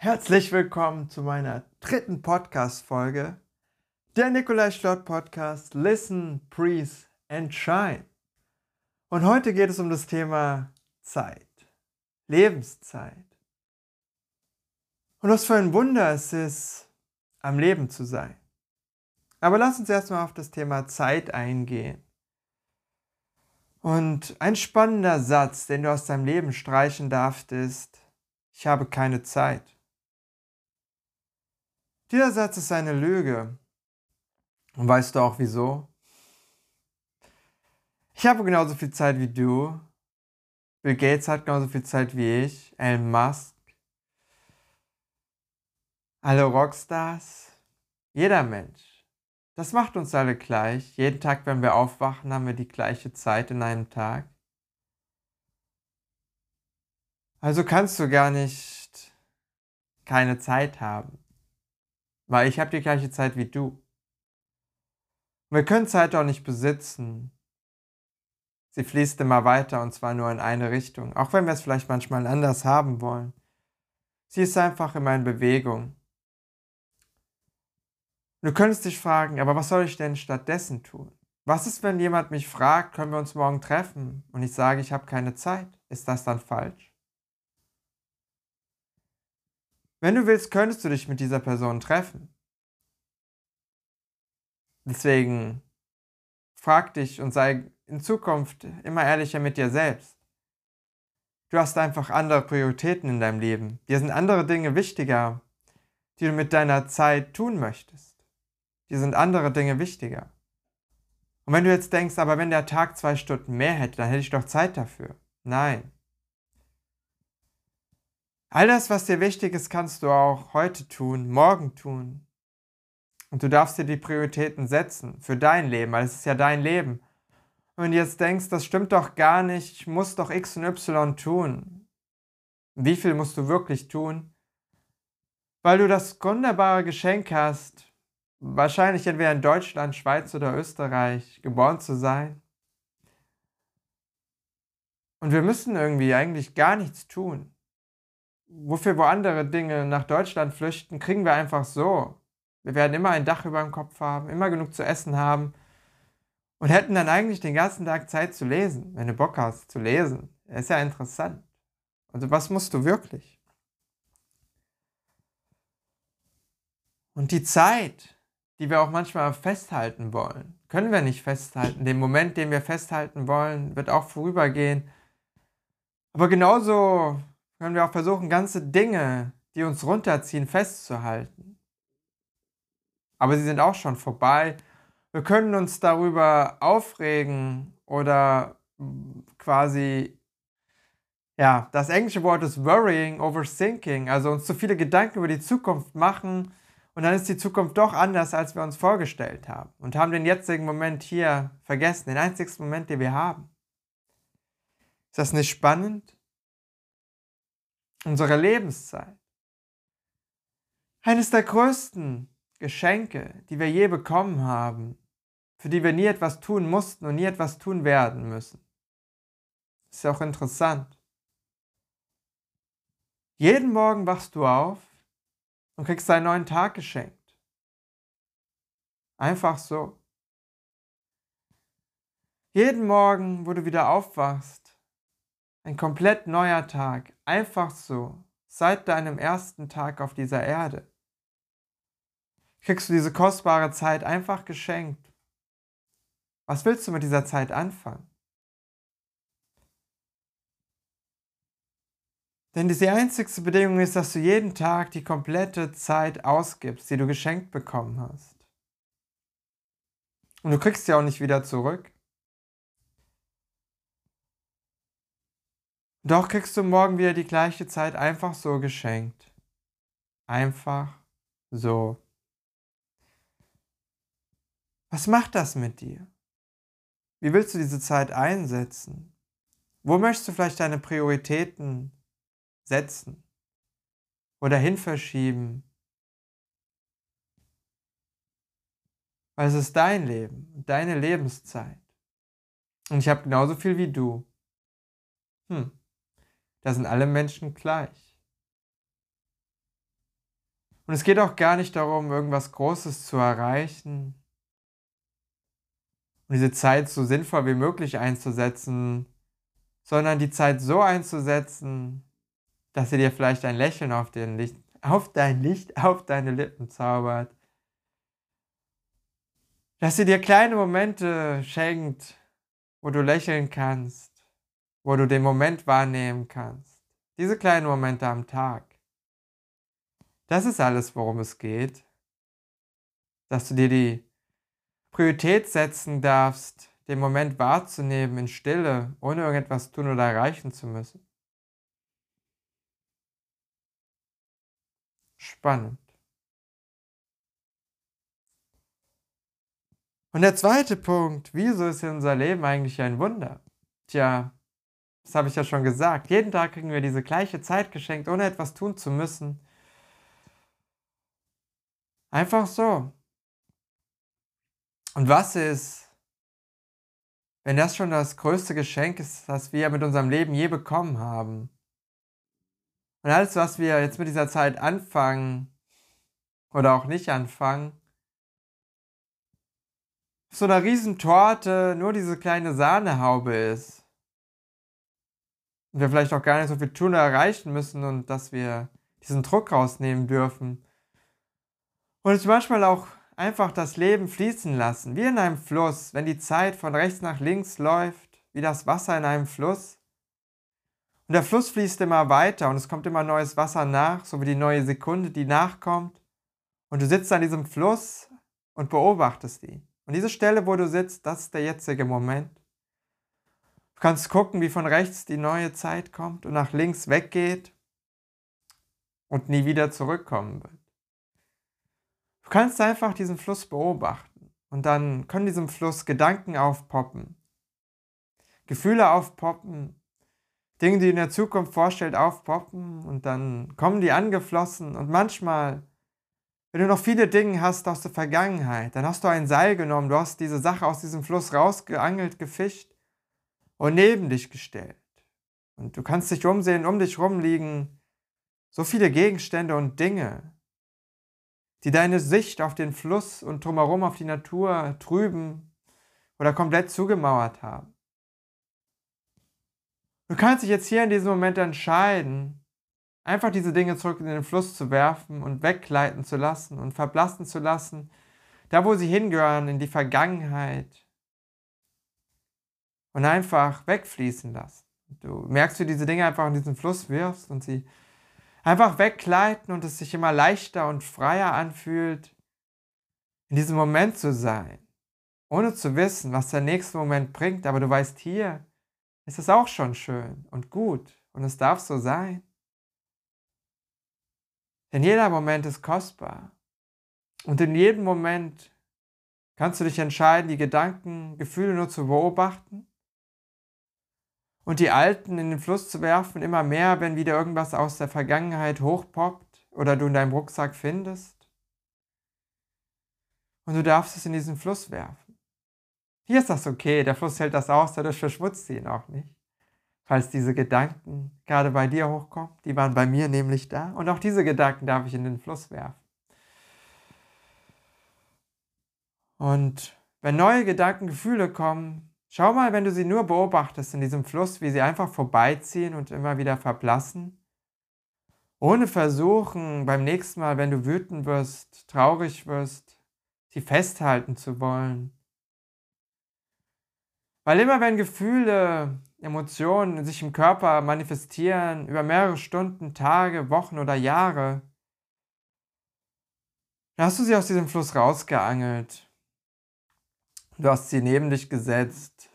Herzlich willkommen zu meiner dritten Podcast-Folge, der Nikolai Schlott Podcast Listen, Breathe and Shine. Und heute geht es um das Thema Zeit, Lebenszeit. Und was für ein Wunder es ist, am Leben zu sein. Aber lass uns erstmal auf das Thema Zeit eingehen. Und ein spannender Satz, den du aus deinem Leben streichen darfst, ist, ich habe keine Zeit. Dieser Satz ist eine Lüge. Und weißt du auch wieso? Ich habe genauso viel Zeit wie du. Bill Gates hat genauso viel Zeit wie ich. Elon Musk. Alle Rockstars. Jeder Mensch. Das macht uns alle gleich. Jeden Tag, wenn wir aufwachen, haben wir die gleiche Zeit in einem Tag. Also kannst du gar nicht keine Zeit haben. Weil ich habe die gleiche Zeit wie du. Wir können Zeit auch nicht besitzen. Sie fließt immer weiter und zwar nur in eine Richtung, auch wenn wir es vielleicht manchmal anders haben wollen. Sie ist einfach immer in Bewegung. Du könntest dich fragen, aber was soll ich denn stattdessen tun? Was ist, wenn jemand mich fragt, können wir uns morgen treffen und ich sage, ich habe keine Zeit? Ist das dann falsch? Wenn du willst, könntest du dich mit dieser Person treffen. Deswegen frag dich und sei in Zukunft immer ehrlicher mit dir selbst. Du hast einfach andere Prioritäten in deinem Leben. Dir sind andere Dinge wichtiger, die du mit deiner Zeit tun möchtest. Dir sind andere Dinge wichtiger. Und wenn du jetzt denkst, aber wenn der Tag zwei Stunden mehr hätte, dann hätte ich doch Zeit dafür. Nein. All das, was dir wichtig ist, kannst du auch heute tun, morgen tun. Und du darfst dir die Prioritäten setzen für dein Leben, weil es ist ja dein Leben. Und wenn du jetzt denkst, das stimmt doch gar nicht, ich muss doch X und Y tun. Wie viel musst du wirklich tun? Weil du das wunderbare Geschenk hast, wahrscheinlich entweder in Deutschland, Schweiz oder Österreich geboren zu sein. Und wir müssen irgendwie eigentlich gar nichts tun wofür wo andere Dinge nach Deutschland flüchten, kriegen wir einfach so. Wir werden immer ein Dach über dem Kopf haben, immer genug zu essen haben und hätten dann eigentlich den ganzen Tag Zeit zu lesen, wenn du Bock hast zu lesen. Das ist ja interessant. Also was musst du wirklich? Und die Zeit, die wir auch manchmal festhalten wollen, können wir nicht festhalten. Den Moment, den wir festhalten wollen, wird auch vorübergehen. Aber genauso können wir auch versuchen, ganze Dinge, die uns runterziehen, festzuhalten. Aber sie sind auch schon vorbei. Wir können uns darüber aufregen oder quasi, ja, das englische Wort ist worrying, overthinking, also uns zu viele Gedanken über die Zukunft machen und dann ist die Zukunft doch anders, als wir uns vorgestellt haben und haben den jetzigen Moment hier vergessen, den einzigsten Moment, den wir haben. Ist das nicht spannend? Unsere Lebenszeit. Eines der größten Geschenke, die wir je bekommen haben, für die wir nie etwas tun mussten und nie etwas tun werden müssen. Ist ja auch interessant. Jeden Morgen wachst du auf und kriegst einen neuen Tag geschenkt. Einfach so. Jeden Morgen, wo du wieder aufwachst, ein komplett neuer Tag, einfach so, seit deinem ersten Tag auf dieser Erde. Kriegst du diese kostbare Zeit einfach geschenkt. Was willst du mit dieser Zeit anfangen? Denn die einzigste Bedingung ist, dass du jeden Tag die komplette Zeit ausgibst, die du geschenkt bekommen hast. Und du kriegst sie auch nicht wieder zurück. Doch kriegst du morgen wieder die gleiche Zeit einfach so geschenkt. Einfach so. Was macht das mit dir? Wie willst du diese Zeit einsetzen? Wo möchtest du vielleicht deine Prioritäten setzen oder hin verschieben? Weil es ist dein Leben, deine Lebenszeit. Und ich habe genauso viel wie du. Hm. Da sind alle Menschen gleich. Und es geht auch gar nicht darum, irgendwas Großes zu erreichen und diese Zeit so sinnvoll wie möglich einzusetzen, sondern die Zeit so einzusetzen, dass sie dir vielleicht ein Lächeln auf, den Licht, auf dein Licht, auf deine Lippen zaubert. Dass sie dir kleine Momente schenkt, wo du lächeln kannst, wo du den Moment wahrnehmen kannst. Diese kleinen Momente am Tag. Das ist alles, worum es geht. Dass du dir die Priorität setzen darfst, den Moment wahrzunehmen in Stille, ohne irgendetwas tun oder erreichen zu müssen. Spannend. Und der zweite Punkt, wieso ist unser Leben eigentlich ein Wunder? Tja, das habe ich ja schon gesagt. Jeden Tag kriegen wir diese gleiche Zeit geschenkt, ohne etwas tun zu müssen. Einfach so. Und was ist, wenn das schon das größte Geschenk ist, das wir mit unserem Leben je bekommen haben? Und alles, was wir jetzt mit dieser Zeit anfangen oder auch nicht anfangen, so einer Riesentorte nur diese kleine Sahnehaube ist. Und wir vielleicht auch gar nicht so viel tun oder erreichen müssen und dass wir diesen Druck rausnehmen dürfen. Und es manchmal auch einfach das Leben fließen lassen, wie in einem Fluss, wenn die Zeit von rechts nach links läuft, wie das Wasser in einem Fluss. Und der Fluss fließt immer weiter und es kommt immer neues Wasser nach, so wie die neue Sekunde, die nachkommt. Und du sitzt an diesem Fluss und beobachtest ihn. Und diese Stelle, wo du sitzt, das ist der jetzige Moment. Du kannst gucken, wie von rechts die neue Zeit kommt und nach links weggeht und nie wieder zurückkommen wird. Du kannst einfach diesen Fluss beobachten und dann können diesem Fluss Gedanken aufpoppen, Gefühle aufpoppen, Dinge, die du in der Zukunft vorstellt, aufpoppen und dann kommen die angeflossen und manchmal, wenn du noch viele Dinge hast aus der Vergangenheit, dann hast du ein Seil genommen, du hast diese Sache aus diesem Fluss rausgeangelt, gefischt und neben dich gestellt. Und du kannst dich umsehen, um dich rum liegen so viele Gegenstände und Dinge, die deine Sicht auf den Fluss und drumherum auf die Natur trüben oder komplett zugemauert haben. Du kannst dich jetzt hier in diesem Moment entscheiden, einfach diese Dinge zurück in den Fluss zu werfen und wegleiten zu lassen und verblassen zu lassen, da wo sie hingehören, in die Vergangenheit und einfach wegfließen lassen. Du merkst, wie diese Dinge einfach in diesen Fluss wirfst und sie einfach weggleiten und es sich immer leichter und freier anfühlt, in diesem Moment zu sein, ohne zu wissen, was der nächste Moment bringt, aber du weißt, hier ist es auch schon schön und gut und es darf so sein. Denn jeder Moment ist kostbar und in jedem Moment kannst du dich entscheiden, die Gedanken, Gefühle nur zu beobachten und die alten in den Fluss zu werfen, immer mehr, wenn wieder irgendwas aus der Vergangenheit hochpoppt oder du in deinem Rucksack findest. Und du darfst es in diesen Fluss werfen. Hier ist das okay, der Fluss hält das aus, dadurch verschmutzt sie ihn auch nicht. Falls diese Gedanken gerade bei dir hochkommen, die waren bei mir nämlich da. Und auch diese Gedanken darf ich in den Fluss werfen. Und wenn neue Gedanken, Gefühle kommen, Schau mal, wenn du sie nur beobachtest in diesem Fluss, wie sie einfach vorbeiziehen und immer wieder verblassen, ohne versuchen, beim nächsten Mal, wenn du wütend wirst, traurig wirst, sie festhalten zu wollen. Weil immer wenn Gefühle, Emotionen sich im Körper manifestieren, über mehrere Stunden, Tage, Wochen oder Jahre, dann hast du sie aus diesem Fluss rausgeangelt Du hast sie neben dich gesetzt,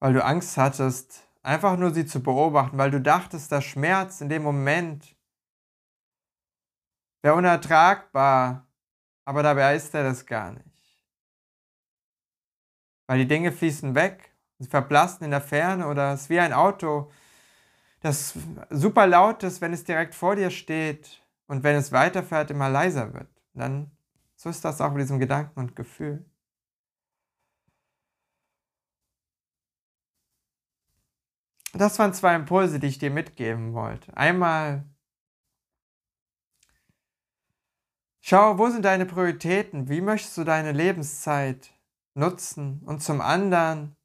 weil du Angst hattest, einfach nur sie zu beobachten, weil du dachtest, der Schmerz in dem Moment wäre unertragbar, aber dabei ist er das gar nicht. Weil die Dinge fließen weg, sie verblassen in der Ferne oder es ist wie ein Auto, das super laut ist, wenn es direkt vor dir steht und wenn es weiterfährt, immer leiser wird. dann so ist das auch mit diesem Gedanken und Gefühl. Das waren zwei Impulse, die ich dir mitgeben wollte. Einmal Schau, wo sind deine Prioritäten? Wie möchtest du deine Lebenszeit nutzen? Und zum anderen,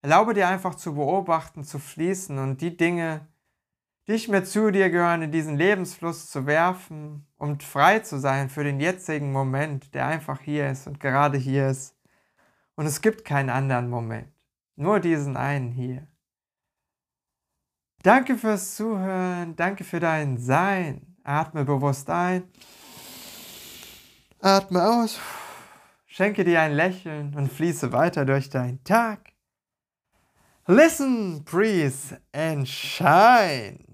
erlaube dir einfach zu beobachten, zu fließen und die Dinge, die nicht mehr zu dir gehören, in diesen Lebensfluss zu werfen und frei zu sein für den jetzigen Moment, der einfach hier ist und gerade hier ist. Und es gibt keinen anderen Moment, nur diesen einen hier. Danke fürs Zuhören, danke für dein Sein. Atme bewusst ein, atme aus, schenke dir ein Lächeln und fließe weiter durch deinen Tag. Listen, breathe and shine.